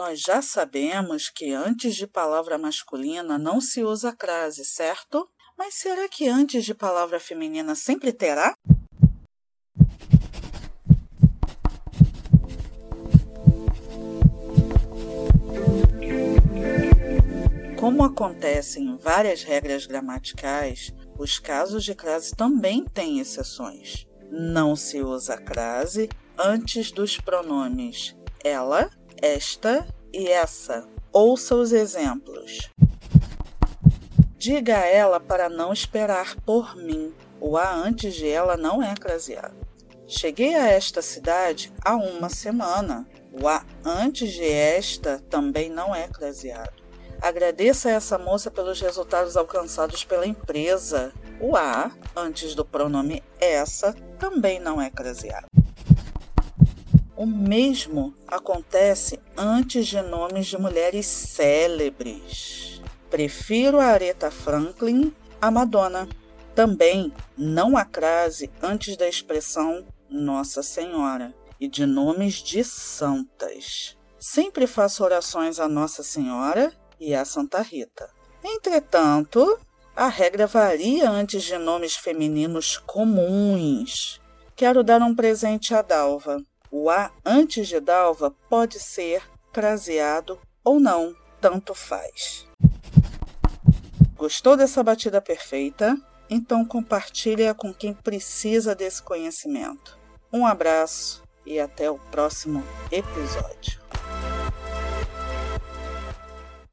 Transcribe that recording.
Nós já sabemos que antes de palavra masculina não se usa crase, certo? Mas será que antes de palavra feminina sempre terá? Como acontecem várias regras gramaticais, os casos de crase também têm exceções. Não se usa crase antes dos pronomes ela, esta e essa. Ouça os exemplos. Diga a ela para não esperar por mim. O a antes de ela não é craseado. Cheguei a esta cidade há uma semana. O a antes de esta também não é craseado. Agradeça a essa moça pelos resultados alcançados pela empresa. O a antes do pronome essa também não é craseado. O mesmo acontece antes de nomes de mulheres célebres. Prefiro a Aretha Franklin à Madonna. Também não há crase antes da expressão Nossa Senhora e de nomes de santas. Sempre faço orações a Nossa Senhora e a Santa Rita. Entretanto, a regra varia antes de nomes femininos comuns. Quero dar um presente a Dalva. O A antes de Dalva pode ser craseado ou não, tanto faz. Gostou dessa batida perfeita? Então compartilhe-a com quem precisa desse conhecimento. Um abraço e até o próximo episódio.